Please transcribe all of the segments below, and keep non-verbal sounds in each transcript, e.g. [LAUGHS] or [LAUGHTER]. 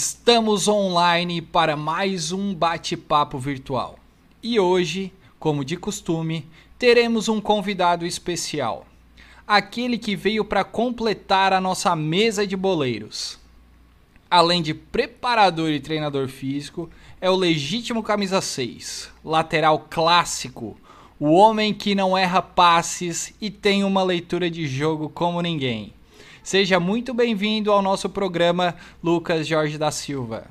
Estamos online para mais um bate-papo virtual. E hoje, como de costume, teremos um convidado especial. Aquele que veio para completar a nossa mesa de boleiros. Além de preparador e treinador físico, é o legítimo camisa 6, lateral clássico, o homem que não erra passes e tem uma leitura de jogo como ninguém. Seja muito bem-vindo ao nosso programa, Lucas Jorge da Silva.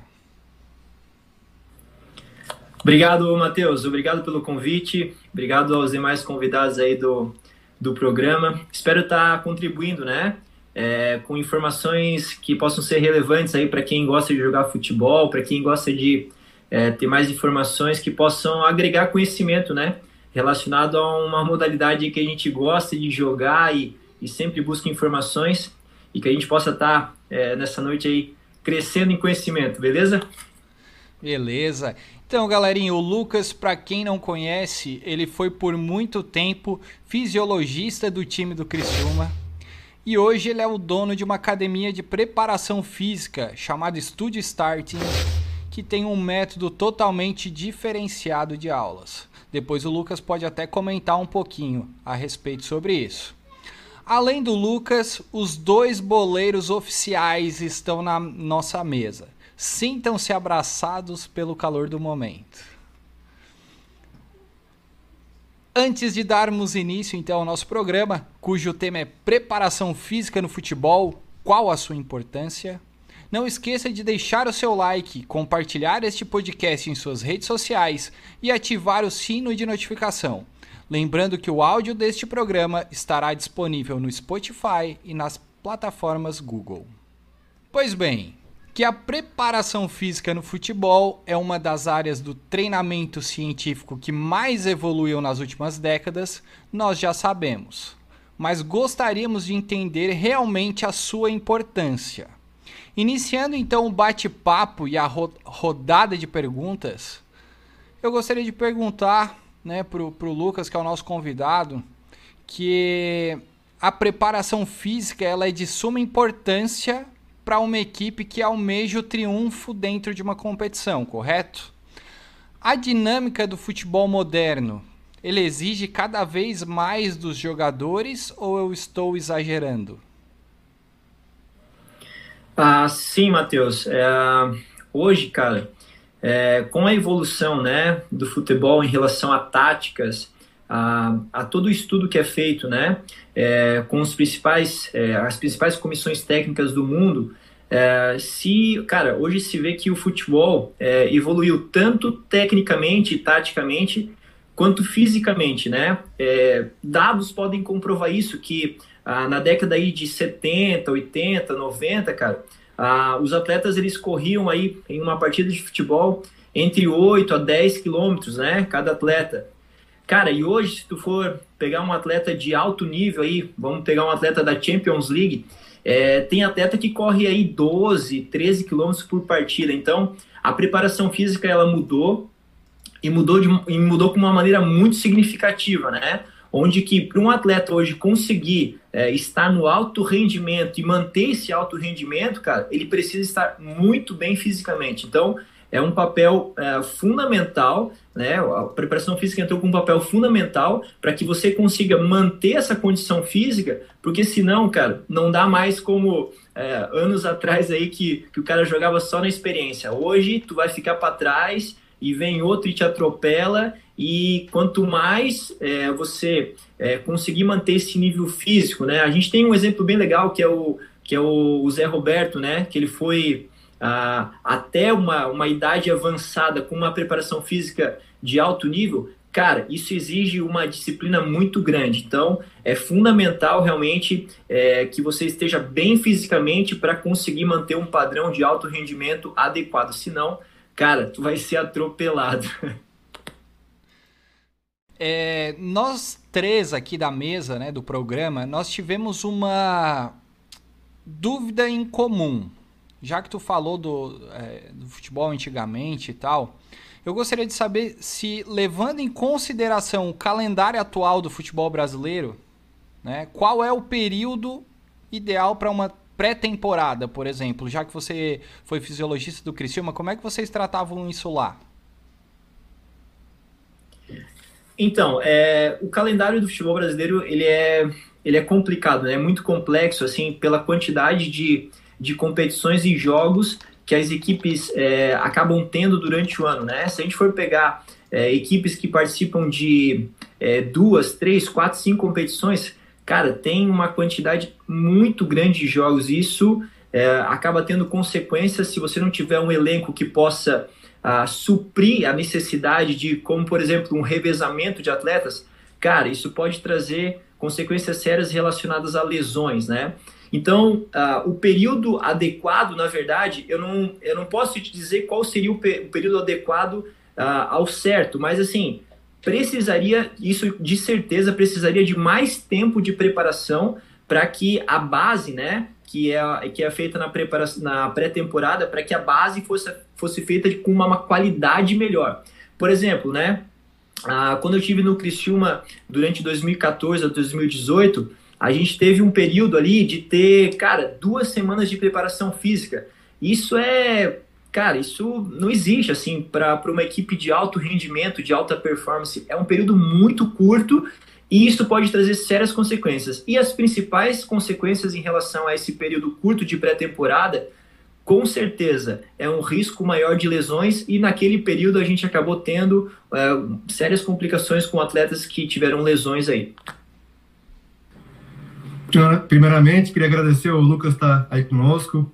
Obrigado, Matheus. Obrigado pelo convite. Obrigado aos demais convidados aí do, do programa. Espero estar contribuindo, né? É, com informações que possam ser relevantes aí para quem gosta de jogar futebol, para quem gosta de é, ter mais informações que possam agregar conhecimento, né? Relacionado a uma modalidade que a gente gosta de jogar e, e sempre busca informações e que a gente possa estar tá, é, nessa noite aí crescendo em conhecimento, beleza? Beleza. Então, galerinha, o Lucas, para quem não conhece, ele foi por muito tempo fisiologista do time do Criciúma. E hoje ele é o dono de uma academia de preparação física chamada Studio Starting, que tem um método totalmente diferenciado de aulas. Depois o Lucas pode até comentar um pouquinho a respeito sobre isso. Além do Lucas, os dois boleiros oficiais estão na nossa mesa. Sintam-se abraçados pelo calor do momento. Antes de darmos início então ao nosso programa, cujo tema é preparação física no futebol, qual a sua importância? Não esqueça de deixar o seu like, compartilhar este podcast em suas redes sociais e ativar o sino de notificação. Lembrando que o áudio deste programa estará disponível no Spotify e nas plataformas Google. Pois bem, que a preparação física no futebol é uma das áreas do treinamento científico que mais evoluiu nas últimas décadas, nós já sabemos. Mas gostaríamos de entender realmente a sua importância. Iniciando então o bate-papo e a ro rodada de perguntas, eu gostaria de perguntar né, pro, pro Lucas, que é o nosso convidado, que a preparação física ela é de suma importância para uma equipe que almeja o triunfo dentro de uma competição, correto? A dinâmica do futebol moderno, ele exige cada vez mais dos jogadores ou eu estou exagerando? Ah, sim, Matheus. É, hoje, cara, é, com a evolução né, do futebol em relação a táticas, a, a todo o estudo que é feito né, é, com os principais, é, as principais comissões técnicas do mundo, é, se, cara, hoje se vê que o futebol é, evoluiu tanto tecnicamente e taticamente quanto fisicamente, né? É, dados podem comprovar isso, que ah, na década aí de 70, 80, 90, cara, ah, os atletas eles corriam aí em uma partida de futebol entre 8 a 10 quilômetros, né? Cada atleta. Cara, e hoje, se tu for pegar um atleta de alto nível aí, vamos pegar um atleta da Champions League, é, tem atleta que corre aí 12, 13 quilômetros por partida. Então, a preparação física ela mudou e mudou, de, e mudou com uma maneira muito significativa, né? Onde que para um atleta hoje conseguir é, estar no alto rendimento e manter esse alto rendimento, cara, ele precisa estar muito bem fisicamente. Então, é um papel é, fundamental, né? A preparação física entrou com um papel fundamental para que você consiga manter essa condição física, porque senão, cara, não dá mais como é, anos atrás aí que, que o cara jogava só na experiência. Hoje, tu vai ficar para trás e vem outro e te atropela e quanto mais é, você é, conseguir manter esse nível físico, né? A gente tem um exemplo bem legal que é o que é o Zé Roberto, né? Que ele foi ah, até uma, uma idade avançada com uma preparação física de alto nível. Cara, isso exige uma disciplina muito grande. Então, é fundamental realmente é, que você esteja bem fisicamente para conseguir manter um padrão de alto rendimento adequado. Senão, cara, tu vai ser atropelado. [LAUGHS] É, nós três aqui da mesa, né, do programa, nós tivemos uma dúvida em comum. Já que tu falou do, é, do futebol antigamente e tal, eu gostaria de saber se, levando em consideração o calendário atual do futebol brasileiro, né, qual é o período ideal para uma pré-temporada, por exemplo, já que você foi fisiologista do Criciúma, como é que vocês tratavam isso lá? Então, é, o calendário do futebol brasileiro ele é, ele é complicado, né? é muito complexo assim pela quantidade de, de competições e jogos que as equipes é, acabam tendo durante o ano. Né? Se a gente for pegar é, equipes que participam de é, duas, três, quatro, cinco competições, cara, tem uma quantidade muito grande de jogos. Isso é, acaba tendo consequências se você não tiver um elenco que possa a suprir a necessidade de, como por exemplo, um revezamento de atletas, cara, isso pode trazer consequências sérias relacionadas a lesões, né? Então, uh, o período adequado, na verdade, eu não, eu não posso te dizer qual seria o, pe o período adequado uh, ao certo, mas assim, precisaria, isso de certeza, precisaria de mais tempo de preparação para que a base, né, que é, que é feita na, na pré-temporada para que a base fosse, fosse feita com uma, uma qualidade melhor. Por exemplo, né, ah, quando eu tive no Criciúma durante 2014 a 2018, a gente teve um período ali de ter, cara, duas semanas de preparação física. Isso é, cara, isso não existe assim para uma equipe de alto rendimento, de alta performance. É um período muito curto e isso pode trazer sérias consequências. E as principais consequências em relação a esse período curto de pré-temporada, com certeza, é um risco maior de lesões, e naquele período a gente acabou tendo é, sérias complicações com atletas que tiveram lesões aí. Primeiramente, queria agradecer o Lucas estar tá aí conosco.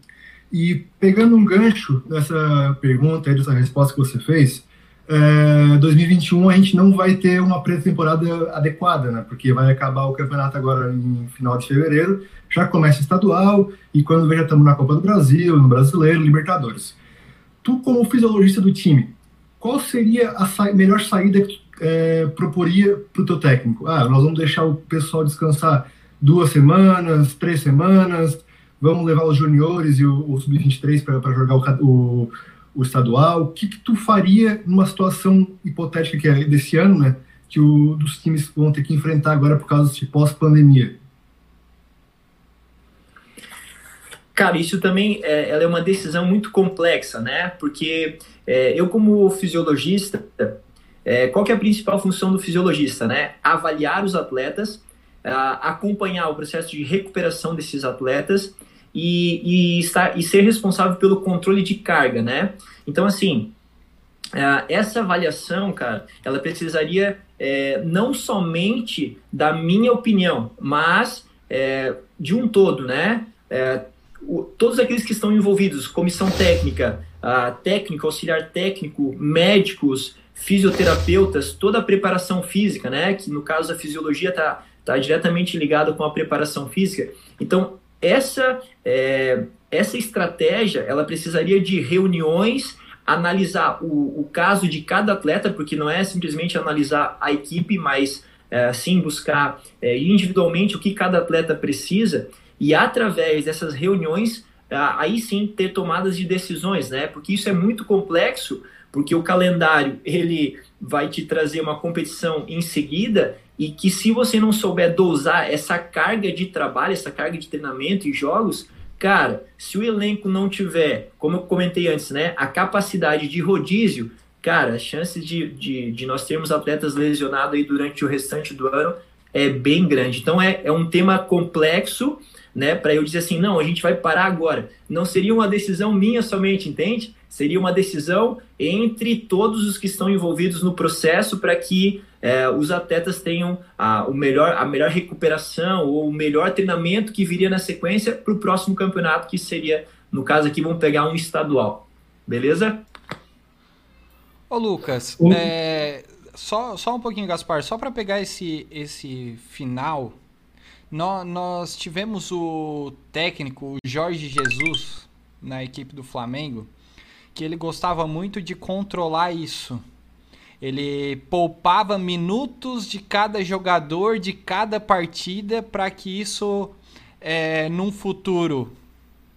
E pegando um gancho dessa pergunta, dessa resposta que você fez, é, 2021 a gente não vai ter uma pré-temporada adequada, né? Porque vai acabar o campeonato agora em final de fevereiro, já começa estadual, e quando já estamos na Copa do Brasil, no Brasileiro, Libertadores. Tu, como fisiologista do time, qual seria a sa melhor saída que tu é, proporia para o teu técnico? Ah, nós vamos deixar o pessoal descansar duas semanas, três semanas, vamos levar os juniores e o, o sub-23 para jogar o, o o estadual, o que, que tu faria numa situação hipotética que é desse ano, né, que o, dos times vão ter que enfrentar agora por causa de pós-pandemia? Cara, isso também é, ela é uma decisão muito complexa, né? Porque é, eu, como fisiologista, é, qual que é a principal função do fisiologista, né? Avaliar os atletas, acompanhar o processo de recuperação desses atletas e, e, estar, e ser responsável pelo controle de carga, né? Então, assim, é, essa avaliação, cara, ela precisaria é, não somente da minha opinião, mas é, de um todo, né? É, o, todos aqueles que estão envolvidos, comissão técnica, a auxiliar técnico, médicos, fisioterapeutas, toda a preparação física, né? Que no caso a fisiologia está tá diretamente ligada com a preparação física. Então, essa, é, essa estratégia, ela precisaria de reuniões, analisar o, o caso de cada atleta, porque não é simplesmente analisar a equipe, mas é, sim buscar é, individualmente o que cada atleta precisa e através dessas reuniões aí sim ter tomadas de decisões, né? Porque isso é muito complexo, porque o calendário ele vai te trazer uma competição em seguida e que se você não souber dosar essa carga de trabalho, essa carga de treinamento e jogos, cara, se o elenco não tiver, como eu comentei antes, né, a capacidade de rodízio, cara, as chances de, de, de nós termos atletas lesionados aí durante o restante do ano é bem grande. Então é, é um tema complexo, né, para eu dizer assim, não, a gente vai parar agora. Não seria uma decisão minha somente, entende? Seria uma decisão entre todos os que estão envolvidos no processo para que é, os atletas tenham a, o melhor, a melhor recuperação ou o melhor treinamento que viria na sequência para o próximo campeonato, que seria, no caso aqui, vamos pegar um estadual. Beleza? Ô Lucas, é, só, só um pouquinho, Gaspar, só para pegar esse, esse final, nós, nós tivemos o técnico Jorge Jesus na equipe do Flamengo, que ele gostava muito de controlar isso ele poupava minutos de cada jogador de cada partida para que isso, é, num futuro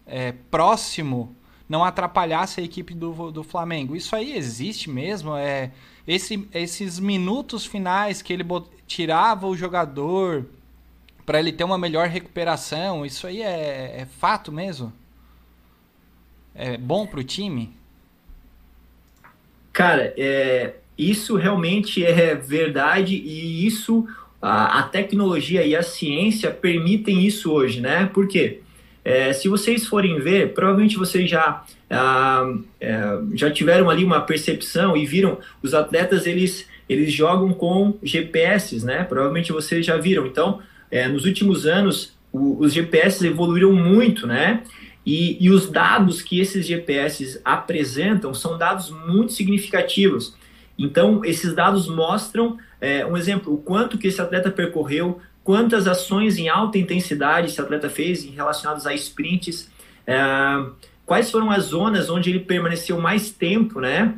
é, próximo, não atrapalhasse a equipe do, do Flamengo. Isso aí existe mesmo? É esse, esses minutos finais que ele bot, tirava o jogador para ele ter uma melhor recuperação. Isso aí é, é fato mesmo? É bom para o time? Cara, é, isso realmente é verdade e isso a, a, tecnologia e a ciência permitem isso hoje, né? Por quê? É, se vocês forem ver, provavelmente vocês já ah, é, já tiveram ali uma percepção e viram os atletas eles eles jogam com GPS, né? Provavelmente vocês já viram. Então, é, nos últimos anos, o, os GPS evoluíram muito, né? E, e, os dados que esses GPS apresentam são dados muito significativos. Então, esses dados mostram, é, um exemplo, o quanto que esse atleta percorreu, quantas ações em alta intensidade esse atleta fez relacionadas a sprints, é, quais foram as zonas onde ele permaneceu mais tempo, né?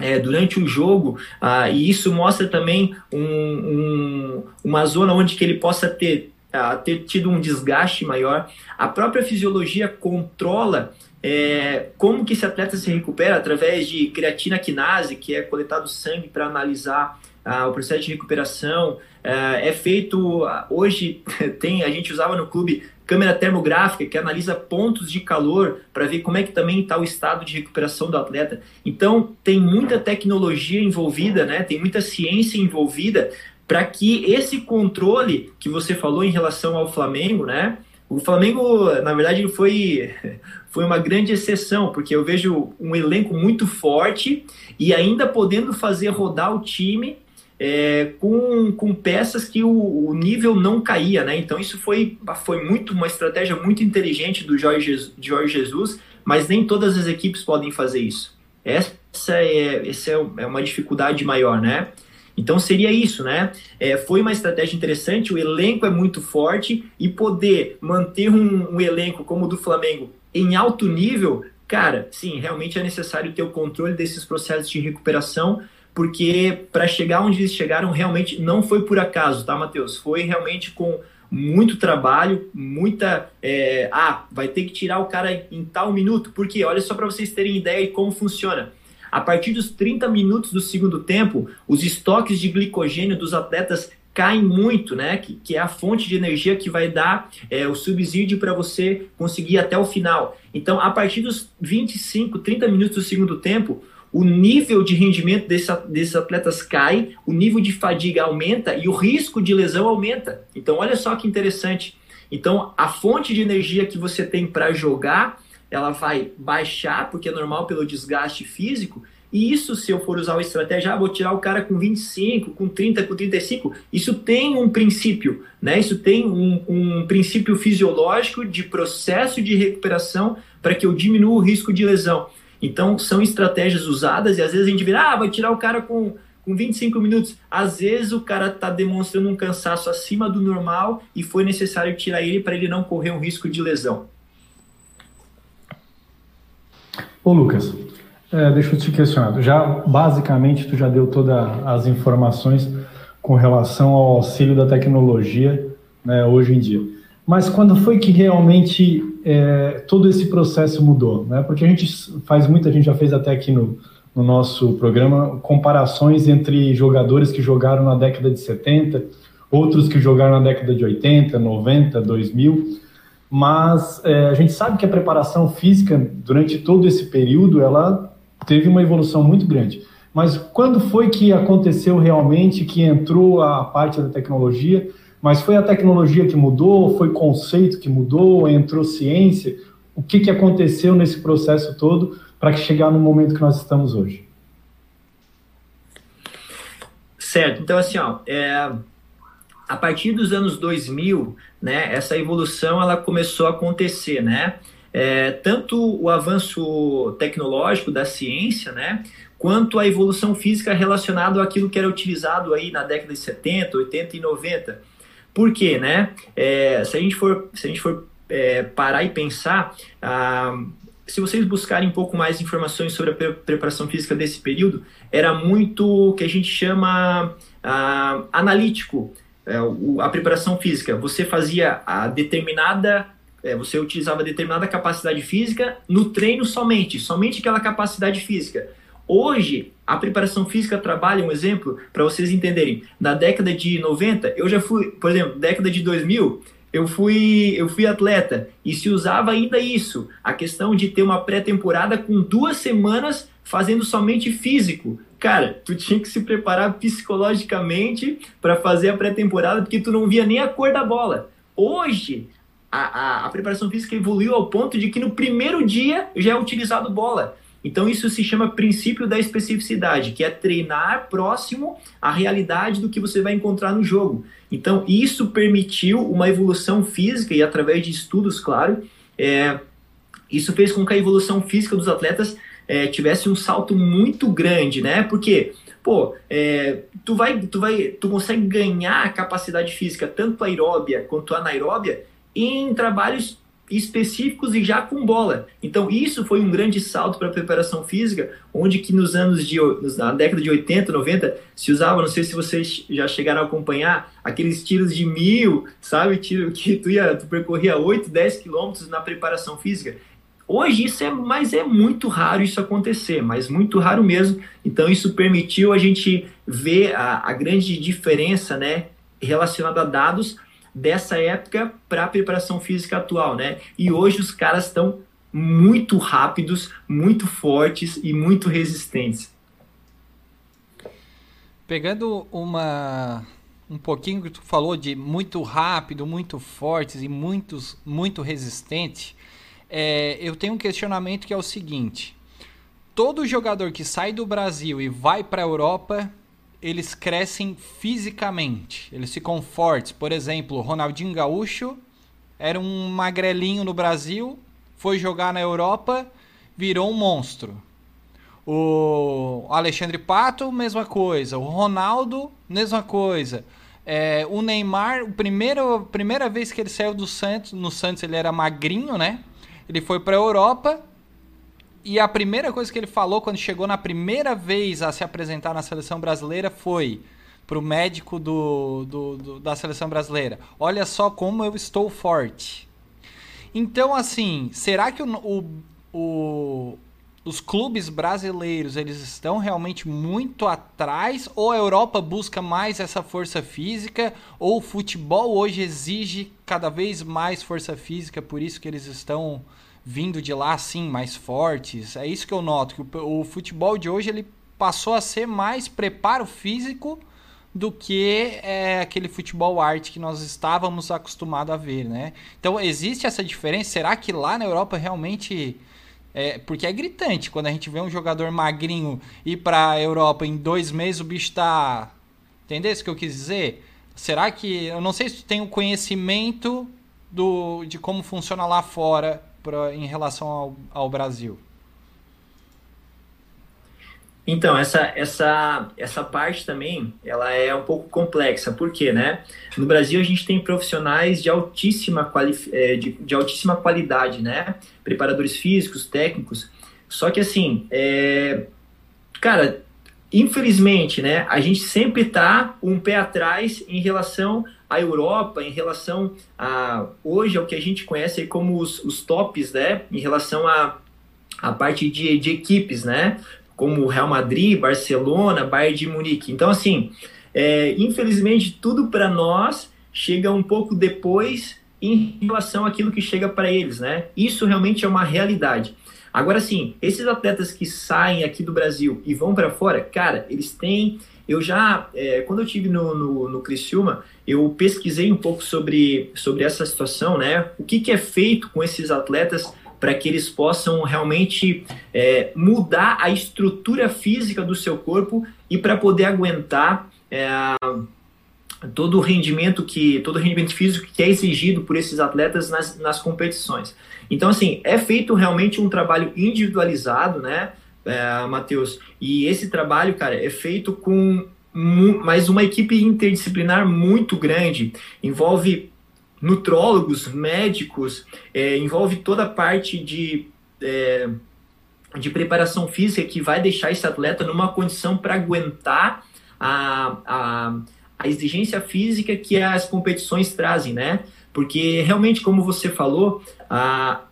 é, durante o jogo, ah, e isso mostra também um, um, uma zona onde que ele possa ter, ah, ter tido um desgaste maior. A própria fisiologia controla é, como que esse atleta se recupera através de creatina quinase, que é coletado sangue para analisar ah, o processo de recuperação. É, é feito, hoje [LAUGHS] tem, a gente usava no clube câmera termográfica que analisa pontos de calor para ver como é que também está o estado de recuperação do atleta. Então tem muita tecnologia envolvida, né? Tem muita ciência envolvida para que esse controle que você falou em relação ao Flamengo, né? O Flamengo, na verdade, foi, [LAUGHS] foi uma grande exceção, porque eu vejo um elenco muito forte e ainda podendo fazer rodar o time é, com, com peças que o, o, nível não caía, né? Então isso foi, foi muito uma estratégia muito inteligente do Jorge, Jorge Jesus, mas nem todas as equipes podem fazer isso. Essa é, essa é, é uma dificuldade maior, né? Então seria isso, né? É, foi uma estratégia interessante, o elenco é muito forte e poder manter um, um elenco como o do Flamengo em alto nível, cara, sim, realmente é necessário ter o controle desses processos de recuperação porque para chegar onde eles chegaram realmente não foi por acaso, tá, Matheus? Foi realmente com muito trabalho, muita. É, ah, vai ter que tirar o cara em tal minuto, porque olha só para vocês terem ideia de como funciona. A partir dos 30 minutos do segundo tempo, os estoques de glicogênio dos atletas caem muito, né? Que, que é a fonte de energia que vai dar é, o subsídio para você conseguir ir até o final. Então, a partir dos 25, 30 minutos do segundo tempo, o nível de rendimento desse, desses atletas cai, o nível de fadiga aumenta e o risco de lesão aumenta. Então, olha só que interessante. Então, a fonte de energia que você tem para jogar, ela vai baixar, porque é normal pelo desgaste físico. E isso, se eu for usar uma estratégia, ah, vou tirar o cara com 25, com 30, com 35, isso tem um princípio, né? Isso tem um, um princípio fisiológico de processo de recuperação para que eu diminua o risco de lesão. Então, são estratégias usadas e às vezes a gente vira, ah, vai tirar o cara com, com 25 minutos. Às vezes o cara está demonstrando um cansaço acima do normal e foi necessário tirar ele para ele não correr um risco de lesão. Ô Lucas, é, deixa eu te questionar. Já basicamente tu já deu todas as informações com relação ao auxílio da tecnologia né, hoje em dia. Mas quando foi que realmente é, todo esse processo mudou, né? Porque a gente faz muita, a gente já fez até aqui no, no nosso programa comparações entre jogadores que jogaram na década de 70, outros que jogaram na década de 80, 90, 2000, mas é, a gente sabe que a preparação física durante todo esse período ela teve uma evolução muito grande. Mas quando foi que aconteceu realmente que entrou a parte da tecnologia? Mas foi a tecnologia que mudou, foi conceito que mudou, entrou ciência? O que, que aconteceu nesse processo todo para chegar no momento que nós estamos hoje? Certo, então assim, ó, é, a partir dos anos 2000, né, essa evolução ela começou a acontecer, né? É, tanto o avanço tecnológico da ciência, né, quanto a evolução física relacionada àquilo que era utilizado aí na década de 70, 80 e 90. Por quê, né? É, se a gente for, se a gente for é, parar e pensar, ah, se vocês buscarem um pouco mais informações sobre a preparação física desse período, era muito o que a gente chama ah, analítico, é, o, a preparação física. Você fazia a determinada, é, você utilizava determinada capacidade física no treino somente, somente aquela capacidade física. Hoje, a preparação física trabalha, um exemplo, para vocês entenderem. Na década de 90, eu já fui, por exemplo, década de 2000, eu fui, eu fui atleta e se usava ainda isso, a questão de ter uma pré-temporada com duas semanas fazendo somente físico. Cara, tu tinha que se preparar psicologicamente para fazer a pré-temporada porque tu não via nem a cor da bola. Hoje, a, a, a, preparação física evoluiu ao ponto de que no primeiro dia já é utilizado bola. Então isso se chama princípio da especificidade, que é treinar próximo à realidade do que você vai encontrar no jogo. Então isso permitiu uma evolução física e através de estudos, claro, é, isso fez com que a evolução física dos atletas é, tivesse um salto muito grande, né? Porque pô, é, tu vai, tu vai, tu consegue ganhar capacidade física tanto aeróbia quanto anaeróbia em trabalhos específicos e já com bola. Então isso foi um grande salto para a preparação física, onde que nos anos de na década de 80, 90 se usava, não sei se vocês já chegaram a acompanhar aqueles tiros de mil, sabe, tiro que [LAUGHS] tu ia, tu percorria 8, 10 quilômetros na preparação física. Hoje isso é, mas é muito raro isso acontecer, mas muito raro mesmo. Então isso permitiu a gente ver a, a grande diferença, né, relacionada a dados dessa época para a preparação física atual, né? E hoje os caras estão muito rápidos, muito fortes e muito resistentes. Pegando uma um pouquinho que tu falou de muito rápido, muito fortes e muitos muito resistente, é, eu tenho um questionamento que é o seguinte: todo jogador que sai do Brasil e vai para a Europa eles crescem fisicamente, eles ficam fortes. Por exemplo, Ronaldinho Gaúcho era um magrelinho no Brasil, foi jogar na Europa, virou um monstro. O Alexandre Pato, mesma coisa. O Ronaldo, mesma coisa. É, o Neymar, a primeira, primeira vez que ele saiu do Santos, no Santos ele era magrinho, né? Ele foi para a Europa, e a primeira coisa que ele falou quando chegou na primeira vez a se apresentar na seleção brasileira foi pro médico do, do, do, da seleção brasileira: Olha só como eu estou forte. Então, assim, será que o, o, o, os clubes brasileiros eles estão realmente muito atrás? Ou a Europa busca mais essa força física? Ou o futebol hoje exige cada vez mais força física, por isso que eles estão vindo de lá assim mais fortes. É isso que eu noto que o, o futebol de hoje ele passou a ser mais preparo físico do que é, aquele futebol arte que nós estávamos acostumados a ver, né? Então existe essa diferença. Será que lá na Europa realmente é, porque é gritante quando a gente vê um jogador magrinho ir para a Europa em dois meses o bicho tá entendeu isso que eu quis dizer? Será que eu não sei se tu tem o conhecimento do de como funciona lá fora pra, em relação ao, ao Brasil? Então, essa, essa, essa parte também, ela é um pouco complexa, por quê, né? No Brasil, a gente tem profissionais de altíssima, quali é, de, de altíssima qualidade, né? Preparadores físicos, técnicos, só que assim, é... cara, infelizmente, né, a gente sempre tá um pé atrás em relação à Europa, em relação a hoje é o que a gente conhece como os, os tops, né, em relação a a parte de, de equipes, né, como Real Madrid, Barcelona, Bayern de Munique. Então, assim, é, infelizmente, tudo para nós chega um pouco depois em relação àquilo que chega para eles, né? Isso realmente é uma realidade. Agora sim, esses atletas que saem aqui do Brasil e vão para fora, cara, eles têm. Eu já, é, quando eu tive no, no, no Criciúma, eu pesquisei um pouco sobre, sobre essa situação, né? O que, que é feito com esses atletas para que eles possam realmente é, mudar a estrutura física do seu corpo e para poder aguentar é, todo o rendimento que todo rendimento físico que é exigido por esses atletas nas, nas competições. Então, assim, é feito realmente um trabalho individualizado, né, é, Matheus? E esse trabalho, cara, é feito com mais uma equipe interdisciplinar muito grande. Envolve nutrólogos, médicos, é, envolve toda a parte de, é, de preparação física que vai deixar esse atleta numa condição para aguentar a, a, a exigência física que as competições trazem, né? Porque realmente, como você falou,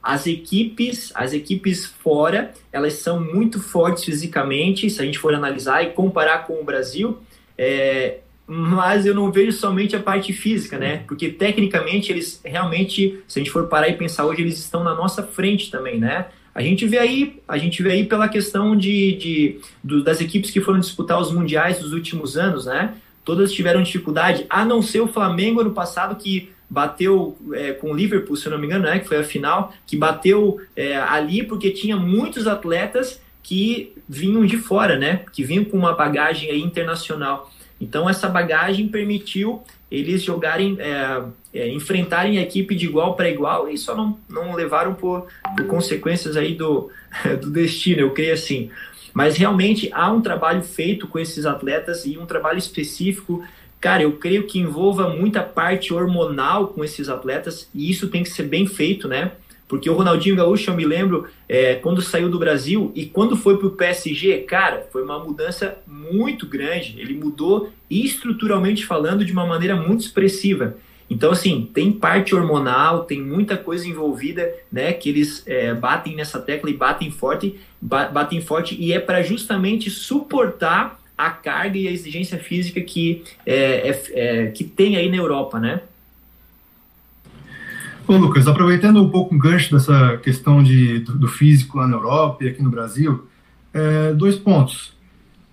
as equipes, as equipes fora, elas são muito fortes fisicamente, se a gente for analisar e comparar com o Brasil, é, mas eu não vejo somente a parte física, né? Porque tecnicamente eles realmente, se a gente for parar e pensar hoje, eles estão na nossa frente também, né? A gente vê aí, a gente vê aí pela questão de, de do, das equipes que foram disputar os mundiais dos últimos anos, né? Todas tiveram dificuldade, a não ser o Flamengo ano passado que bateu é, com o Liverpool, se eu não me engano, né? Que foi a final, que bateu é, ali porque tinha muitos atletas que vinham de fora, né? Que vinham com uma bagagem internacional. Então essa bagagem permitiu eles jogarem, é, é, enfrentarem a equipe de igual para igual e só não, não levaram por, por consequências aí do, [LAUGHS] do destino, eu creio assim. Mas realmente há um trabalho feito com esses atletas e um trabalho específico. Cara, eu creio que envolva muita parte hormonal com esses atletas e isso tem que ser bem feito, né? Porque o Ronaldinho Gaúcho, eu me lembro, é, quando saiu do Brasil e quando foi para o PSG, cara, foi uma mudança muito grande. Ele mudou estruturalmente falando de uma maneira muito expressiva. Então, assim, tem parte hormonal, tem muita coisa envolvida, né? Que eles é, batem nessa tecla e batem forte, batem forte, e é para justamente suportar a carga e a exigência física que, é, é, é que tem aí na Europa, né? Ô, Lucas, aproveitando um pouco o gancho dessa questão de, do, físico lá na Europa e aqui no Brasil, é, dois pontos.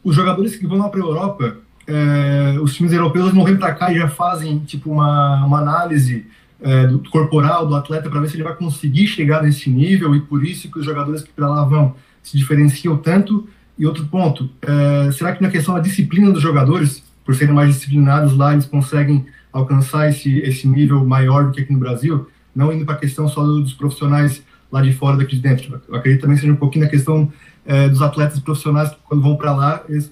Os jogadores que vão lá para a Europa, é, os times europeus não vêm para cá e já fazem tipo uma, uma análise é, do corporal do atleta para ver se ele vai conseguir chegar nesse nível e por isso que os jogadores que para lá vão se diferenciam tanto. E outro ponto, é, será que na questão da disciplina dos jogadores, por serem mais disciplinados lá, eles conseguem alcançar esse, esse nível maior do que aqui no Brasil? não indo para a questão só dos profissionais lá de fora daqui de dentro. Eu acredito também seja um pouquinho na questão é, dos atletas profissionais que quando vão para lá, eles,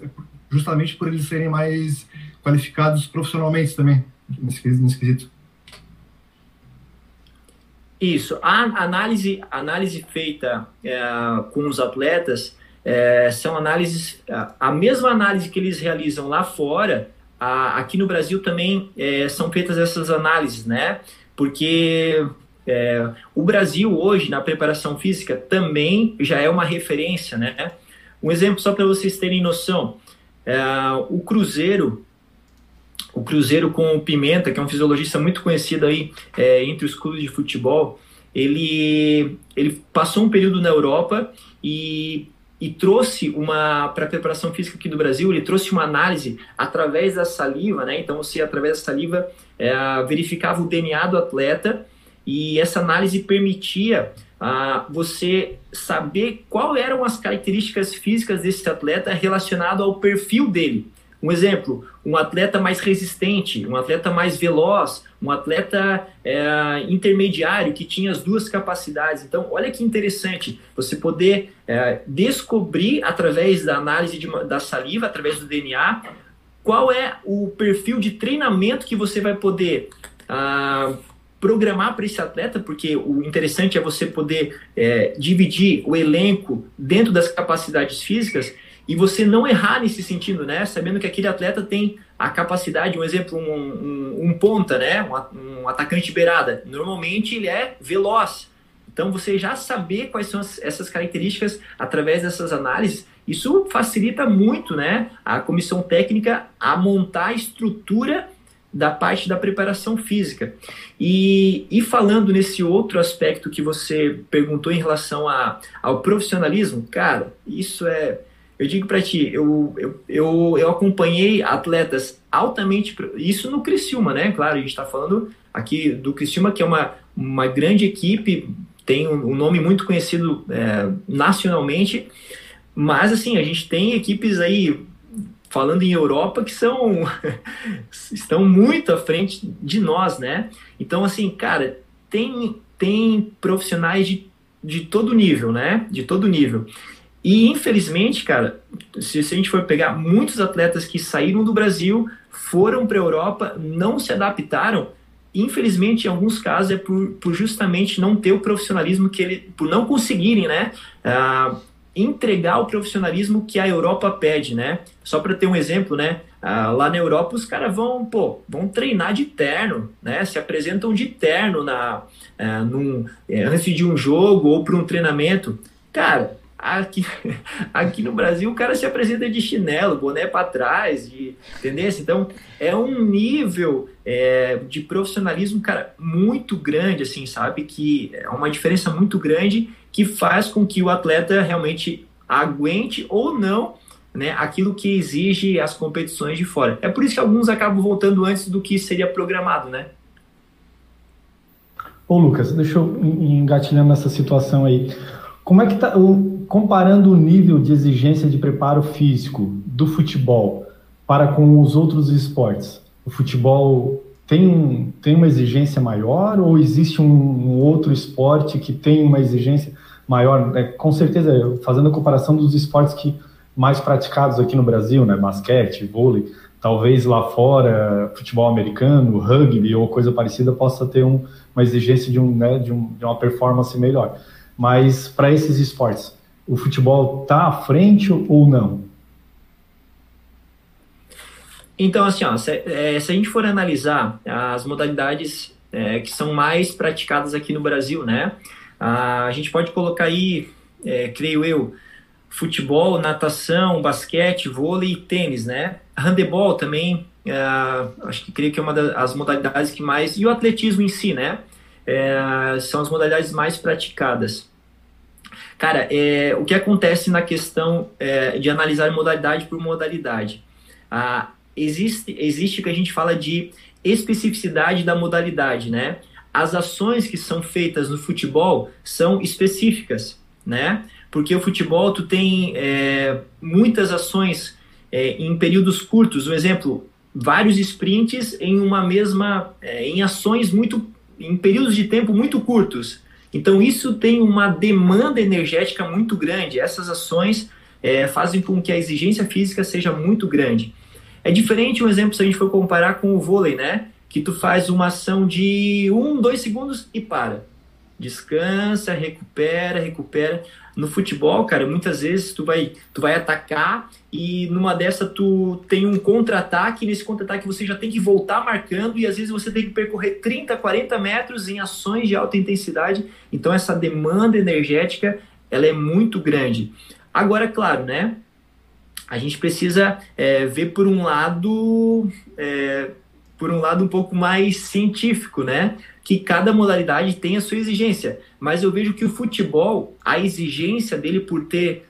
justamente por eles serem mais qualificados profissionalmente também, nesse, nesse quesito. Isso. A análise, análise feita é, com os atletas é, são análises, a mesma análise que eles realizam lá fora, a, aqui no Brasil também é, são feitas essas análises, né? porque é, o Brasil hoje na preparação física também já é uma referência, né? Um exemplo só para vocês terem noção, é, o Cruzeiro, o Cruzeiro com o Pimenta, que é um fisiologista muito conhecido aí é, entre os clubes de futebol, ele, ele passou um período na Europa e e trouxe uma para a preparação física aqui do Brasil, ele trouxe uma análise através da saliva, né? Então você através da saliva é, verificava o DNA do atleta e essa análise permitia ah, você saber quais eram as características físicas desse atleta relacionado ao perfil dele. Um exemplo, um atleta mais resistente, um atleta mais veloz, um atleta é, intermediário que tinha as duas capacidades. Então, olha que interessante você poder é, descobrir através da análise de, da saliva, através do DNA, qual é o perfil de treinamento que você vai poder ah, programar para esse atleta, porque o interessante é você poder é, dividir o elenco dentro das capacidades físicas e você não errar nesse sentido, né? Sabendo que aquele atleta tem a capacidade, um exemplo, um, um, um ponta, né? Um, um, atacante beirada. Normalmente ele é veloz. Então você já saber quais são as, essas características através dessas análises, isso facilita muito, né? A comissão técnica a montar a estrutura da parte da preparação física. E, e falando nesse outro aspecto que você perguntou em relação a, ao profissionalismo, cara, isso é eu digo para ti, eu, eu, eu, eu, acompanhei atletas altamente. Isso no Criciúma, né? Claro, a gente está falando aqui do Criciúma, que é uma, uma grande equipe, tem um, um nome muito conhecido é, nacionalmente, mas assim, a gente tem equipes aí, falando em Europa, que são [LAUGHS] estão muito à frente de nós, né? Então, assim, cara, tem, tem profissionais de, de todo nível, né? De todo nível. E infelizmente, cara, se, se, a gente for pegar muitos atletas que saíram do Brasil, foram para a Europa, não se adaptaram, infelizmente, em alguns casos é por, por, justamente não ter o profissionalismo que ele, por não conseguirem, né, uh, entregar o profissionalismo que a Europa pede, né? Só para ter um exemplo, né, Ah, lá na Europa os caras vão, pô, vão treinar de terno, né? Se apresentam de terno na, é, num, é, antes de um jogo ou para um treinamento. Cara, aqui, [LAUGHS] aqui no Brasil o cara se apresenta de chinelo, boné para trás, de, entendeu? Então é um nível é, de profissionalismo, cara, muito grande, assim, sabe? Que é uma diferença muito grande que faz com que o atleta realmente aguente ou não né, aquilo que exige as competições de fora. É por isso que alguns acabam voltando antes do que seria programado, né? Ô Lucas, deixa eu engatilhando nessa situação aí. Como é que tá, comparando o nível de exigência de preparo físico do futebol para com os outros esportes? O futebol tem, tem uma exigência maior ou existe um, um outro esporte que tem uma exigência maior? É, com certeza, fazendo a comparação dos esportes que mais praticados aqui no Brasil, né? Basquete, vôlei, talvez lá fora, futebol americano, rugby ou coisa parecida possa ter um, uma exigência de, um, né, de, um, de uma performance melhor. Mas para esses esportes, o futebol está à frente ou não? Então, assim, ó, se, é, se, a gente for analisar as modalidades é, que são mais praticadas aqui no Brasil, né? A, a gente pode colocar aí, é, creio eu, futebol, natação, basquete, vôlei e tênis, né? Handebol também, é, acho que creio que é uma das modalidades que mais. E o atletismo em si, né? É, são as modalidades mais praticadas. Cara, é, o que acontece na questão é, de analisar modalidade por modalidade? Ah, existe, existe o que a gente fala de especificidade da modalidade, né? As ações que são feitas no futebol são específicas, né? porque o futebol tu tem é, muitas ações é, em períodos curtos. Um exemplo, vários sprints em uma mesma, é, em ações muito, em períodos de tempo muito curtos. Então isso tem uma demanda energética muito grande. Essas ações é, fazem com que a exigência física seja muito grande. É diferente um exemplo se a gente for comparar com o vôlei, né? Que tu faz uma ação de um, dois segundos e para descansa, recupera, recupera. No futebol, cara, muitas vezes tu vai, tu vai atacar e numa dessa tu tem um contra-ataque, e nesse contra-ataque você já tem que voltar marcando e às vezes você tem que percorrer 30, 40 metros em ações de alta intensidade. Então essa demanda energética, ela é muito grande. Agora, claro, né? A gente precisa é, ver por um lado é, por um lado um pouco mais científico, né? Que cada modalidade tem a sua exigência. Mas eu vejo que o futebol, a exigência dele por ter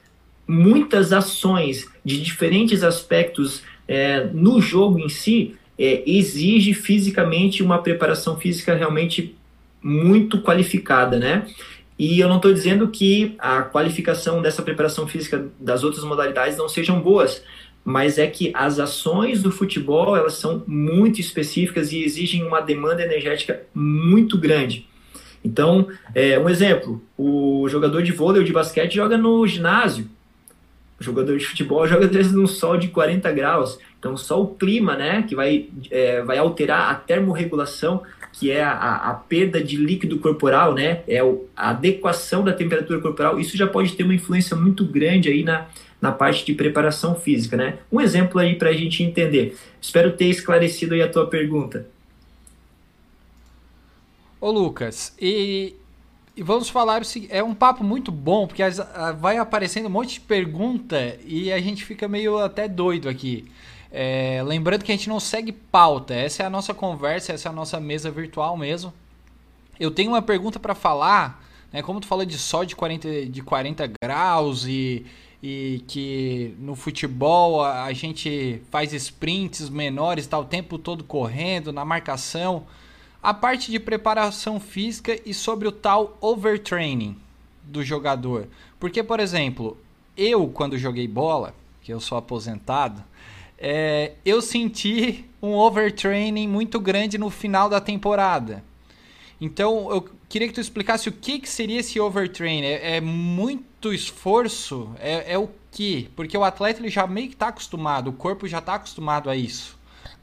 muitas ações de diferentes aspectos é, no jogo em si, é, exige fisicamente uma preparação física realmente muito qualificada, né? E eu não estou dizendo que a qualificação dessa preparação física das outras modalidades não sejam boas, mas é que as ações do futebol elas são muito específicas e exigem uma demanda energética muito grande. Então, é, um exemplo, o jogador de vôlei ou de basquete joga no ginásio, o jogador de futebol [LAUGHS] joga às vezes num sol de 40 graus, então só o clima, né, que vai, é, vai alterar a termorregulação, que é a, a, perda de líquido corporal, né, é a adequação da temperatura corporal, isso já pode ter uma influência muito grande aí na, na parte de preparação física, né? Um exemplo aí para a gente entender. Espero ter esclarecido aí a tua pergunta. Ô Lucas, e, e vamos falar, é um papo muito bom, porque as, vai aparecendo um monte de pergunta e a gente fica meio até doido aqui. É, lembrando que a gente não segue pauta, essa é a nossa conversa, essa é a nossa mesa virtual mesmo. Eu tenho uma pergunta para falar, né? Como tu falou de sol de 40, de 40 graus e, e que no futebol a, a gente faz sprints menores, está o tempo todo correndo, na marcação. A parte de preparação física e sobre o tal overtraining do jogador. Porque, por exemplo, eu quando joguei bola, que eu sou aposentado, é, eu senti um overtraining muito grande no final da temporada. Então, eu queria que tu explicasse o que, que seria esse overtrain. É, é muito esforço? É, é, o que? Porque o atleta ele já meio que está acostumado, o corpo já está acostumado a isso.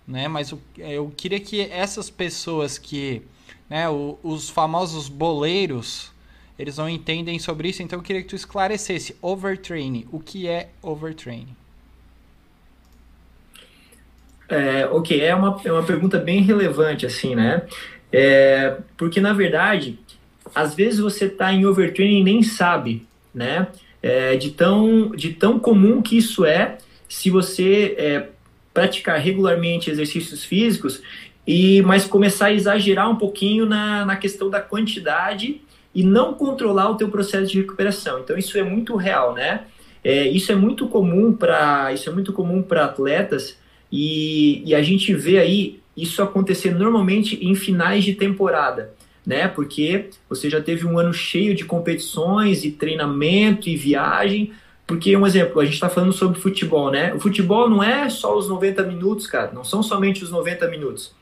Né? Mas eu, eu queria que essas pessoas que. Né, o, os famosos boleiros, eles não entendem sobre isso, então eu queria que tu esclarecesse. Overtraining. O que é overtraining? É, ok, é uma, é uma pergunta bem relevante, assim, né? É, porque, na verdade, às vezes você está em overtraining e nem sabe, né? É, de, tão, de tão comum que isso é se você é, praticar regularmente exercícios físicos e mas começar a exagerar um pouquinho na, na questão da quantidade e não controlar o teu processo de recuperação. Então isso é muito real, né? É, isso é muito comum para isso é muito comum para atletas e, e a gente vê aí isso acontecer normalmente em finais de temporada, né? Porque você já teve um ano cheio de competições e treinamento e viagem. Porque, um exemplo, a gente está falando sobre futebol, né? O futebol não é só os 90 minutos, cara. Não são somente os 90 minutos.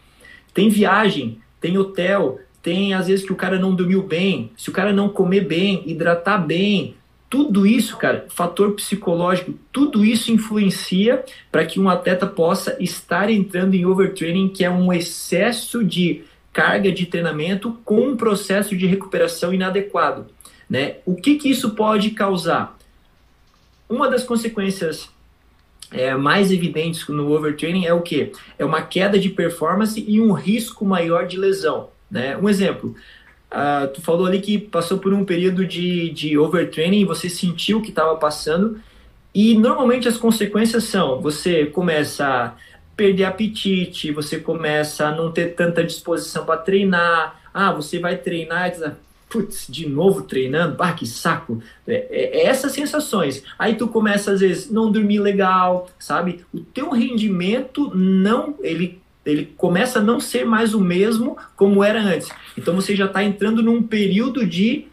Tem viagem, tem hotel, tem às vezes que o cara não dormiu bem. Se o cara não comer bem, hidratar bem, tudo isso, cara, fator psicológico, tudo isso influencia para que um atleta possa estar entrando em overtraining, que é um excesso de carga de treinamento com um processo de recuperação inadequado. Né? O que, que isso pode causar? Uma das consequências é, mais evidentes no overtraining é o que? É uma queda de performance e um risco maior de lesão. Né? Um exemplo, Uh, tu falou ali que passou por um período de, de overtraining você sentiu que estava passando. E normalmente as consequências são: você começa perder apetite, você começa a não ter tanta disposição para treinar. Ah, você vai treinar diz, putz, de novo treinando, ah, que saco. É, é, é, essas sensações. Aí tu começa às vezes não dormir legal, sabe? O teu rendimento não, ele ele começa a não ser mais o mesmo como era antes. Então você já está entrando num período de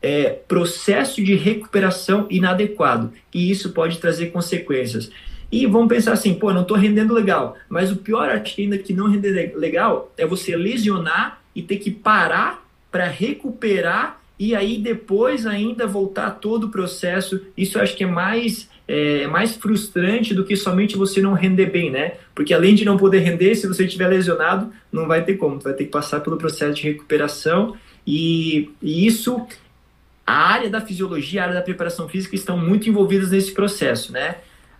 é, processo de recuperação inadequado. E isso pode trazer consequências. E vamos pensar assim, pô, não estou rendendo legal. Mas o pior ainda que não render legal é você lesionar e ter que parar para recuperar e aí depois ainda voltar todo o processo. Isso eu acho que é mais é, mais frustrante do que somente você não render bem, né? Porque além de não poder render, se você estiver lesionado, não vai ter como, vai ter que passar pelo processo de recuperação e, e isso, a área da fisiologia, a área da preparação física estão muito envolvidas nesse processo, né?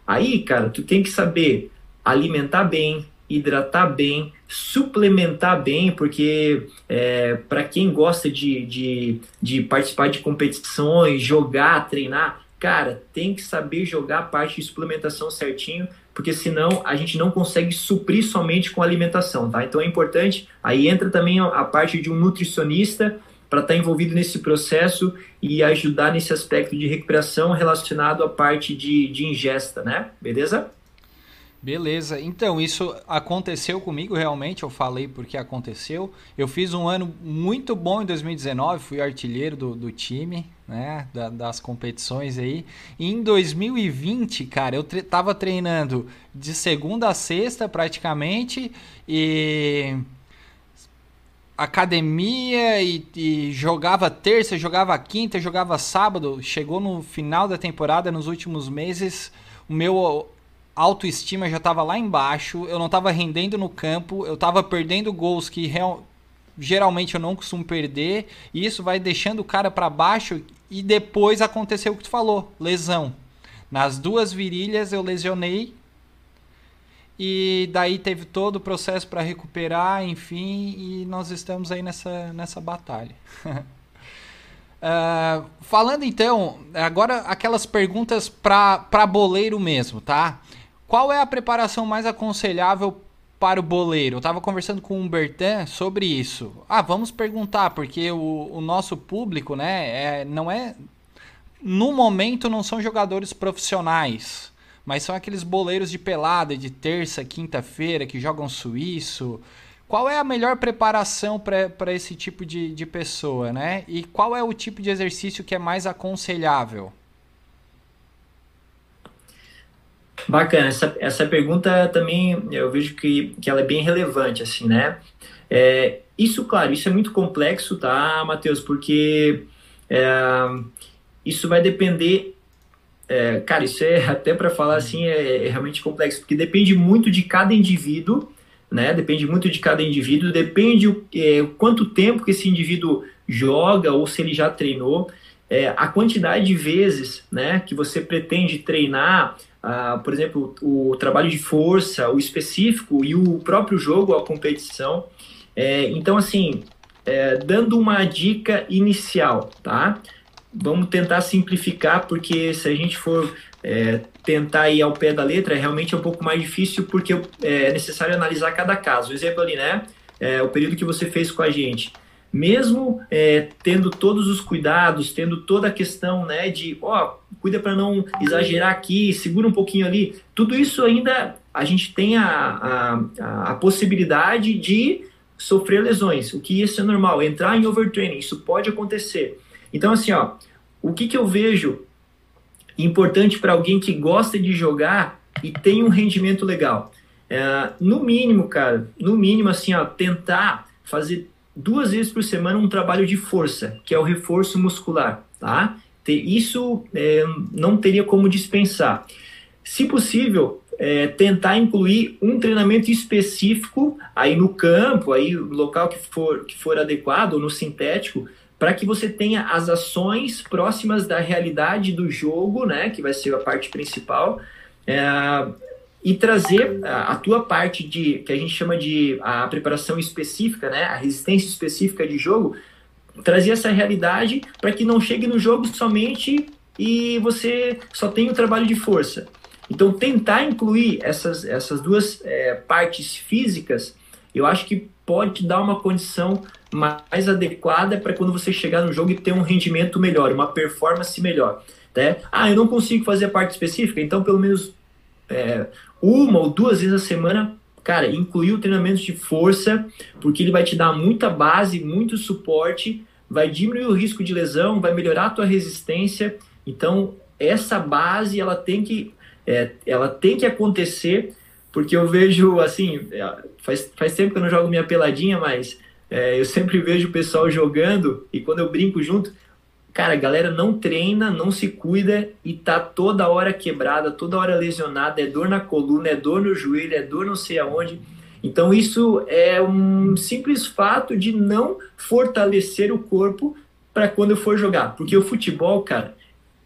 Aí, cara, tu tem que saber alimentar bem, hidratar bem, suplementar bem, porque é, para quem gosta de, de, de participar de competições, jogar, treinar, cara, tem que saber jogar a parte de suplementação certinho, porque senão a gente não consegue suprir somente com alimentação, tá? Então é importante, aí entra também a parte de um nutricionista para estar tá envolvido nesse processo e ajudar nesse aspecto de recuperação relacionado à parte de, de ingesta, né? Beleza? Beleza, então isso aconteceu comigo realmente, eu falei porque aconteceu. Eu fiz um ano muito bom em 2019, fui artilheiro do, do time, né, da, das competições aí. E em 2020, cara, eu tre tava treinando de segunda a sexta praticamente e academia e, e, jogava terça, jogava quinta, jogava sábado. Chegou no final da temporada, nos últimos meses, o meu autoestima já estava lá embaixo, eu não estava rendendo no campo, eu estava perdendo gols que real, geralmente eu não costumo perder, e isso vai deixando o cara para baixo. E depois aconteceu o que tu falou, lesão. Nas duas virilhas eu lesionei e daí teve todo o processo para recuperar, enfim, e nós estamos aí nessa, nessa batalha. uh, [LAUGHS] falando então, agora aquelas perguntas para boleiro mesmo, tá? Qual é a preparação mais aconselhável para o boleiro? Eu estava conversando com o Bertan sobre isso. Ah, vamos perguntar, porque o, o nosso público, né, é, não é. No momento não são jogadores profissionais, mas são aqueles boleiros de pelada de terça, quinta-feira que jogam suíço. Qual é a melhor preparação para esse tipo de, de pessoa, né? E qual é o tipo de exercício que é mais aconselhável? Bacana, essa, essa pergunta também eu vejo que, que ela é bem relevante, assim, né? É, isso, claro, isso é muito complexo, tá, Matheus? Porque é, isso vai depender. É, cara, isso é até para falar assim, é, é, realmente complexo, porque depende muito de cada indivíduo, né? Depende muito de cada indivíduo, depende o é, quanto tempo que esse indivíduo joga ou se ele já treinou. É, a quantidade de vezes né, que você pretende treinar ah, por exemplo, o trabalho de força, o específico e o próprio jogo, a competição. É, então, assim, é, dando uma dica inicial, tá? Vamos tentar simplificar, porque se a gente for é, tentar ir ao pé da letra, realmente é um pouco mais difícil, porque é necessário analisar cada caso. O exemplo ali, né? É, o período que você fez com a gente mesmo é, tendo todos os cuidados, tendo toda a questão né, de, ó, cuida para não exagerar aqui, segura um pouquinho ali, tudo isso ainda a gente tem a, a, a possibilidade de sofrer lesões, o que isso é normal, entrar em overtraining, isso pode acontecer. Então, assim, ó, o que, que eu vejo importante para alguém que gosta de jogar e tem um rendimento legal? É, no mínimo, cara, no mínimo, assim, ó, tentar fazer duas vezes por semana um trabalho de força, que é o reforço muscular, tá? Isso é, não teria como dispensar. Se possível, é, tentar incluir um treinamento específico aí no campo, aí no local que for, que for adequado, no sintético, para que você tenha as ações próximas da realidade do jogo, né, que vai ser a parte principal, é, e trazer a, a, tua parte de que a gente chama de a preparação específica, né, a resistência específica de jogo, trazer essa realidade para que não chegue no jogo somente e você só tenha o trabalho de força. Então, tentar incluir essas, essas duas é, partes físicas, eu acho que pode te dar uma condição mais adequada para quando você chegar no jogo e ter um rendimento melhor, uma performance melhor. Né? Ah, eu não consigo fazer a parte específica, então pelo menos é, uma ou duas vezes a semana, cara, incluir o treinamento de força, porque ele vai te dar muita base, muito suporte, vai diminuir o risco de lesão, vai melhorar a tua resistência. Então, essa base, ela tem que, é, ela tem que acontecer, porque eu vejo, assim, é, faz, faz tempo que eu não jogo minha peladinha, mas é, eu sempre vejo o pessoal jogando e quando eu brinco junto, Cara, a galera não treina, não se cuida e tá toda hora quebrada, toda hora lesionada, é dor na coluna, é dor no joelho, é dor não sei aonde. Então isso é um simples fato de não fortalecer o corpo para quando for jogar, porque o futebol, cara,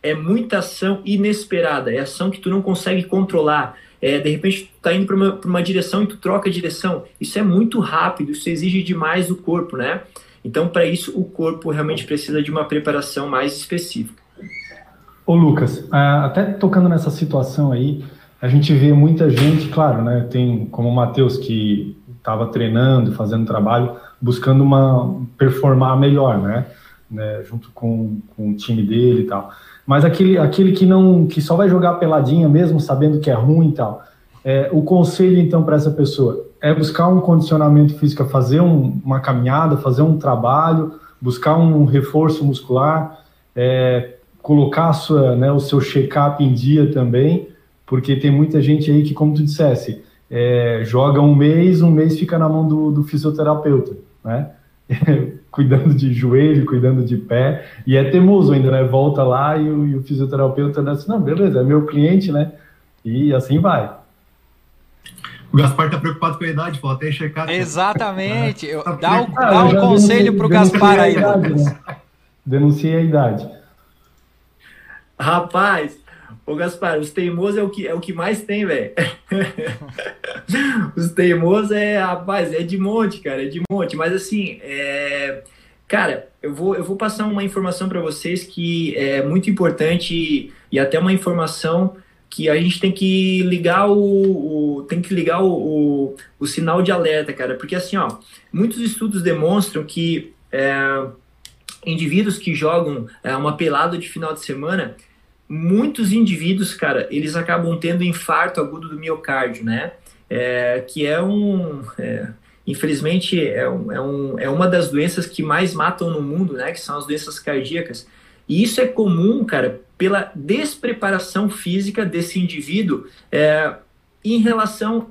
é muita ação inesperada, é ação que tu não consegue controlar. É, de repente tá indo para uma, uma direção e tu troca a direção. Isso é muito rápido, isso exige demais do corpo, né? Então, para isso, o corpo realmente precisa de uma preparação mais específica. Ô Lucas, é, até tocando nessa situação aí, a gente vê muita gente, claro, né? Tem como o Matheus que estava treinando, fazendo trabalho, buscando uma performar melhor, né? Né? Junto com, com o time dele e tal. Mas aquele, aquele que não, que só vai jogar peladinha mesmo, sabendo que é ruim e tal. É, o conselho então para essa pessoa é buscar um condicionamento físico, fazer um, uma caminhada, fazer um trabalho, buscar um reforço muscular, é, colocar sua, né, o seu check-up em dia também, porque tem muita gente aí que, como tu dissesse, é, joga um mês, um mês fica na mão do, do fisioterapeuta, né? [LAUGHS] cuidando de joelho, cuidando de pé, e é teimoso ainda, né? Volta lá e o, e o fisioterapeuta diz assim, não, beleza, é meu cliente, né? E assim vai. O Gaspar tá preocupado com a idade, pô, até checar. Exatamente. [LAUGHS] Eu, dá o, dá um conselho pro Gaspar aí. Né? Denunciei a idade. Rapaz, ô Gaspar, os teimosos é o que, é o que mais tem, velho. [LAUGHS] os teimosos é, rapaz, é de monte, cara, é de monte. Mas assim, é... cara, eu vou, eu vou passar uma informação para vocês que é muito importante e, até uma informação que a gente tem que ligar o, o tem que ligar o, o, o, sinal de alerta, cara, porque assim, ó, muitos estudos demonstram que é, indivíduos que jogam é, uma pelada de final de semana, muitos indivíduos, cara, eles acabam tendo infarto agudo do miocárdio, né? É, que é um, é, infelizmente, é, um, é, um, é uma das doenças que mais matam no mundo, né? Que são as doenças cardíacas. E isso é comum, cara, pela despreparação física desse indivíduo é, em relação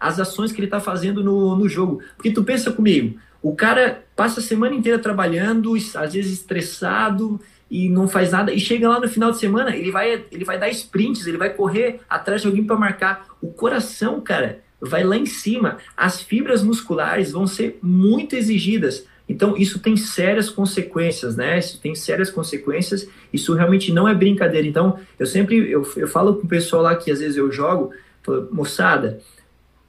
às ações que ele está fazendo no, no jogo. Porque tu pensa comigo, o cara passa a semana inteira trabalhando, às vezes estressado e não faz nada, e chega lá no final de semana, ele vai, ele vai dar sprints, ele vai correr atrás de alguém para marcar. O coração, cara, vai lá em cima. As fibras musculares vão ser muito exigidas Então, isso tem sérias consequências, né? Isso tem sérias consequências, isso realmente não é brincadeira. Então, eu sempre, eu, eu falo com o pessoal lá que às vezes eu jogo, falo, moçada,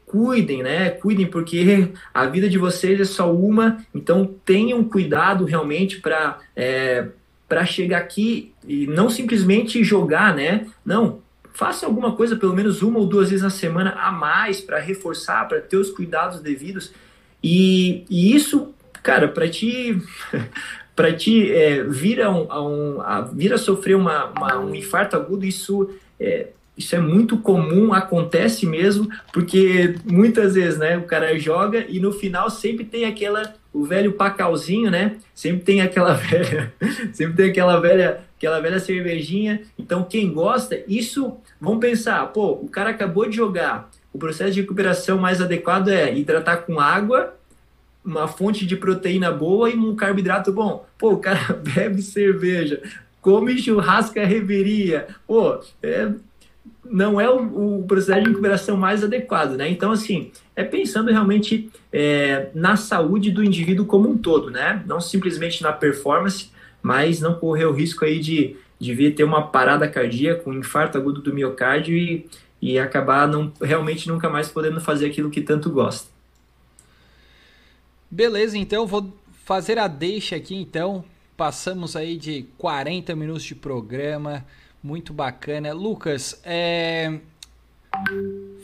cuidem, né? Cuidem, porque a vida de vocês é só uma, então tenham cuidado realmente para é, para chegar aqui e não simplesmente jogar, né? Não, faça alguma coisa pelo menos uma ou duas vezes na semana a mais para reforçar, para ter os cuidados devidos. E, e isso, cara, para ti [LAUGHS] para ti é, vir, a, um, a, um, a vir a sofrer uma, uma, um infarto agudo, isso é, isso é muito comum, acontece mesmo, porque muitas vezes, né, o cara joga e no final sempre tem aquela o velho pacauzinho, né? Sempre tem aquela [LAUGHS] velha, sempre tem aquela velha, aquela velha cervejinha. Então quem gosta, isso, vamos pensar, pô, o cara acabou de jogar. O processo de recuperação mais adequado é hidratar com água, uma fonte de proteína boa e um carboidrato bom. Pô, o cara [LAUGHS] bebe cerveja, come churrasco à reveria. Pô, é, não é o, o, processo de recuperação mais adequado, né? Então, assim, é pensando realmente é, na saúde do indivíduo como um todo, né? Não simplesmente na performance, mas não correr o risco aí de, de vir ter uma parada cardíaca, um infarto agudo do miocárdio e, e acabar não, realmente nunca mais podendo fazer aquilo que tanto gosta. Beleza, então vou fazer a deixa aqui, então. Passamos aí de 40 minutos de programa. Muito bacana. Lucas, é...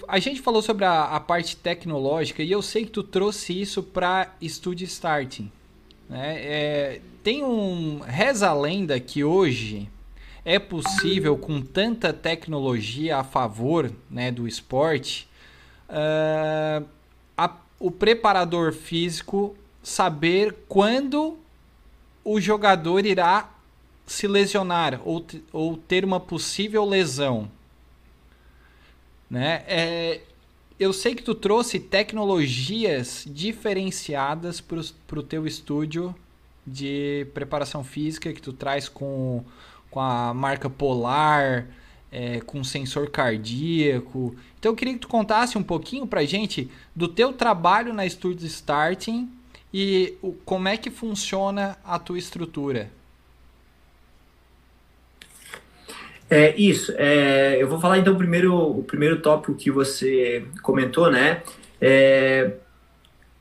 a gente falou sobre a, a, parte tecnológica e eu sei que tu trouxe isso para Studio Starting. Né? É... Tem um. Reza a lenda que hoje é possível, com tanta tecnologia a favor né, do esporte, uh, a, o preparador físico saber quando o jogador irá se lesionar ou, ou ter uma possível lesão, né? É, eu sei que tu trouxe tecnologias diferenciadas para o teu estúdio de preparação física que tu traz com, com a marca Polar, é, com sensor cardíaco. Então eu queria que tu contasse um pouquinho para gente do teu trabalho na Studio Starting e o, como é que funciona a tua estrutura. É isso. É, eu vou falar então primeiro o primeiro tópico que você comentou, né? É,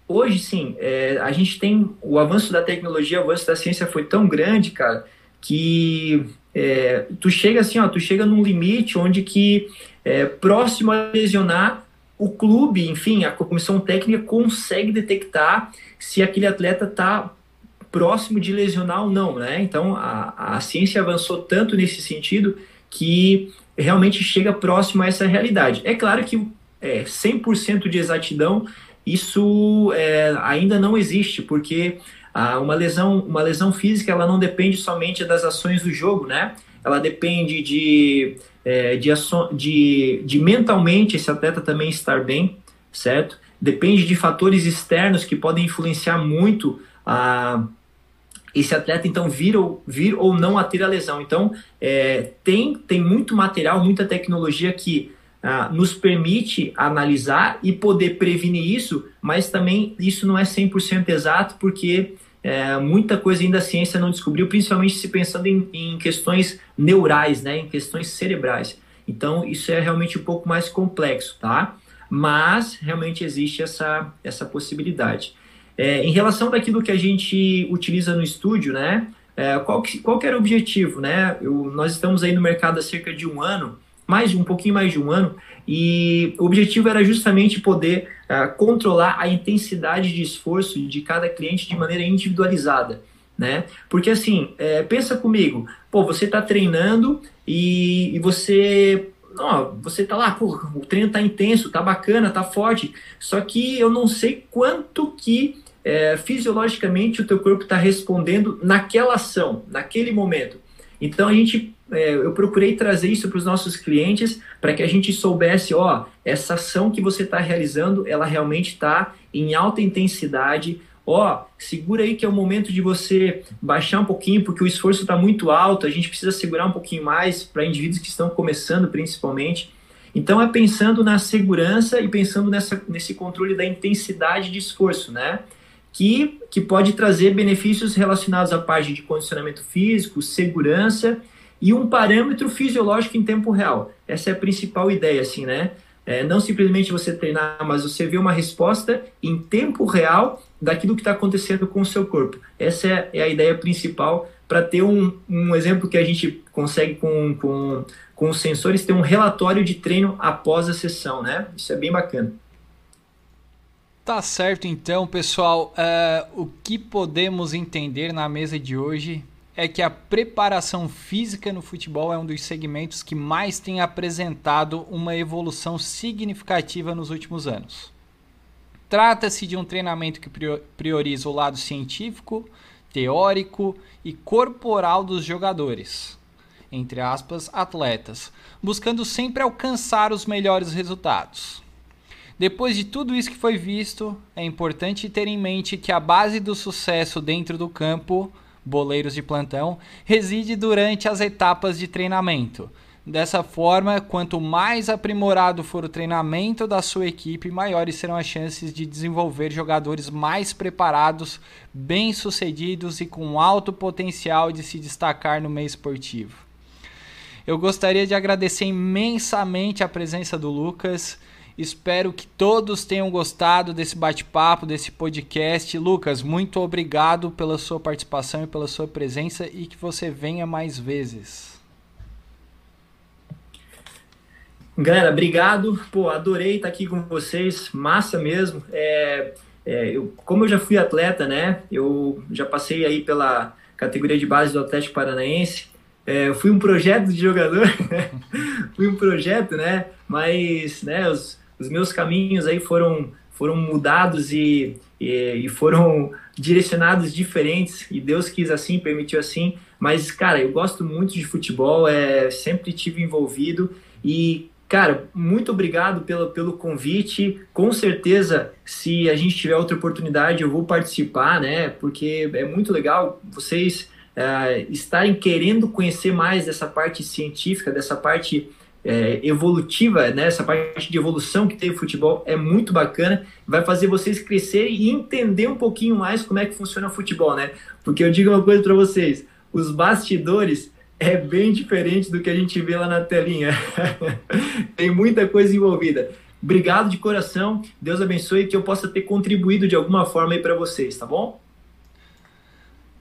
hoje sim, é, a gente tem o avanço da tecnologia, o avanço da ciência foi tão grande, cara, que é, tu chega assim, ó, tu chega num limite onde que é, próximo a lesionar o clube, enfim, a comissão técnica consegue detectar se aquele atleta está próximo de lesionar ou não, né? Então a, a ciência avançou tanto nesse sentido que realmente chega próximo a essa realidade. É claro que é, 100% de exatidão isso é, ainda não existe, porque ah, uma, lesão, uma lesão física ela não depende somente das ações do jogo, né? Ela depende de, é, de, de, de mentalmente esse atleta também estar bem, certo? Depende de fatores externos que podem influenciar muito a esse atleta então vir ou, vir ou não a ter a lesão. Então é, tem, tem muito material, muita tecnologia que ah, nos permite analisar e poder prevenir isso, mas também isso não é 100% exato porque é, muita coisa ainda a ciência não descobriu, principalmente se pensando em, em questões neurais, né, em questões cerebrais. Então isso é realmente um pouco mais complexo, tá? Mas realmente existe essa, essa possibilidade. É, em relação daquilo que a gente utiliza no estúdio, né? É, qual, que, qual que era o objetivo, né? Eu, nós estamos aí no mercado há cerca de um ano, mais um pouquinho mais de um ano, e o objetivo era justamente poder uh, controlar a intensidade de esforço de cada cliente de maneira individualizada, né? Porque assim, é, pensa comigo, pô, você está treinando e, e você ó, você tá lá, pô, o treino tá intenso, tá bacana, tá forte, só que eu não sei quanto que é, fisiologicamente o teu corpo está respondendo naquela ação, naquele momento. Então a gente, é, eu procurei trazer isso para os nossos clientes para que a gente soubesse, ó, essa ação que você está realizando, ela realmente está em alta intensidade. Ó, segura aí que é o momento de você baixar um pouquinho, porque o esforço está muito alto, a gente precisa segurar um pouquinho mais para indivíduos que estão começando, principalmente. Então é pensando na segurança e pensando nessa, nesse controle da intensidade de esforço, né? Que, que pode trazer benefícios relacionados à parte de condicionamento físico, segurança e um parâmetro fisiológico em tempo real. Essa é a principal ideia, assim, né? É, não simplesmente você treinar, mas você vê uma resposta em tempo real daquilo que está acontecendo com o seu corpo. Essa é, é a ideia principal para ter um, um exemplo que a gente consegue com, com, com os sensores, ter um relatório de treino após a sessão, né? Isso é bem bacana. Tá certo então, pessoal. Uh, o que podemos entender na mesa de hoje é que a preparação física no futebol é um dos segmentos que mais tem apresentado uma evolução significativa nos últimos anos. Trata-se de um treinamento que prioriza o lado científico, teórico e corporal dos jogadores, entre aspas, atletas, buscando sempre alcançar os melhores resultados. Depois de tudo isso que foi visto, é importante ter em mente que a base do sucesso dentro do campo boleiros de plantão, reside durante as etapas de treinamento. Dessa forma, quanto mais aprimorado for o treinamento da sua equipe, maiores serão as chances de desenvolver jogadores mais preparados, bem-sucedidos e com alto potencial de se destacar no meio esportivo. Eu gostaria de agradecer imensamente a presença do Lucas. Espero que todos tenham gostado desse bate-papo, desse podcast. Lucas, muito obrigado pela sua participação e pela sua presença e que você venha mais vezes. Galera, obrigado. Pô, adorei estar aqui com vocês. Massa mesmo. É, é, eu, como eu já fui atleta, né? Eu já passei aí pela categoria de base do Atlético Paranaense. É, eu fui um projeto de jogador, [LAUGHS] fui um projeto, né? Mas, né? Os, os meus caminhos aí foram, foram mudados e, e, e, foram direcionados diferentes e Deus quis assim, permitiu assim. Mas, cara, eu gosto muito de futebol, é, sempre tive envolvido e, cara, muito obrigado pelo, pelo convite. Com certeza, se a gente tiver outra oportunidade, eu vou participar, né? Porque é muito legal vocês é, estarem querendo conhecer mais dessa parte científica, dessa parte é, evolutiva, né? essa parte de evolução que tem o futebol é muito bacana, vai fazer vocês crescerem e entender um pouquinho mais como é que funciona o futebol, né? Porque eu digo uma coisa para vocês, os bastidores é bem diferente do que a gente vê lá na telinha. [LAUGHS] tem muita coisa envolvida. Obrigado de coração, Deus abençoe que eu possa ter contribuído de alguma forma aí para vocês, tá bom?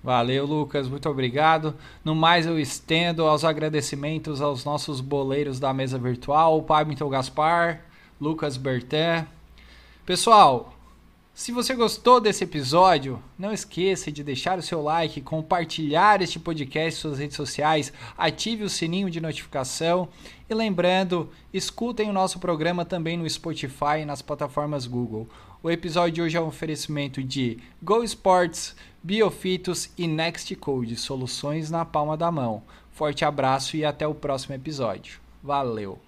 Valeu, Lucas, muito obrigado. No mais, eu estendo aos agradecimentos aos nossos boleiros da mesa virtual, o Pablo Gaspar, Lucas Bertin. Pessoal, se você gostou desse episódio, não esqueça de deixar o seu like, compartilhar este podcast em suas redes sociais, ative o sininho de notificação e lembrando, escutem o nosso programa também no Spotify e nas plataformas Google. O episódio de hoje é um oferecimento de Go Sports, Biofitos e Nextcode, soluções na palma da mão. Forte abraço e até o próximo episódio. Valeu!